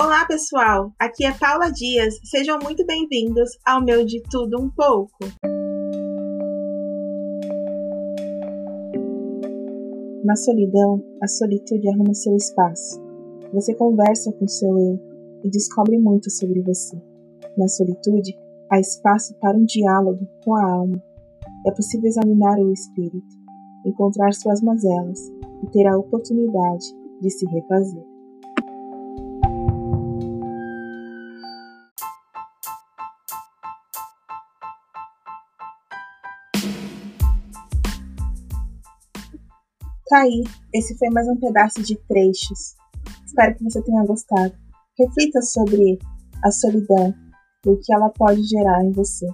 Olá, pessoal! Aqui é Paula Dias. Sejam muito bem-vindos ao meu De Tudo Um Pouco. Na solidão, a solitude arruma seu espaço. Você conversa com seu eu e descobre muito sobre você. Na solitude, há espaço para um diálogo com a alma. É possível examinar o espírito, encontrar suas mazelas e ter a oportunidade de se refazer. Tá aí, esse foi mais um pedaço de trechos. Espero que você tenha gostado. Reflita sobre a solidão e o que ela pode gerar em você.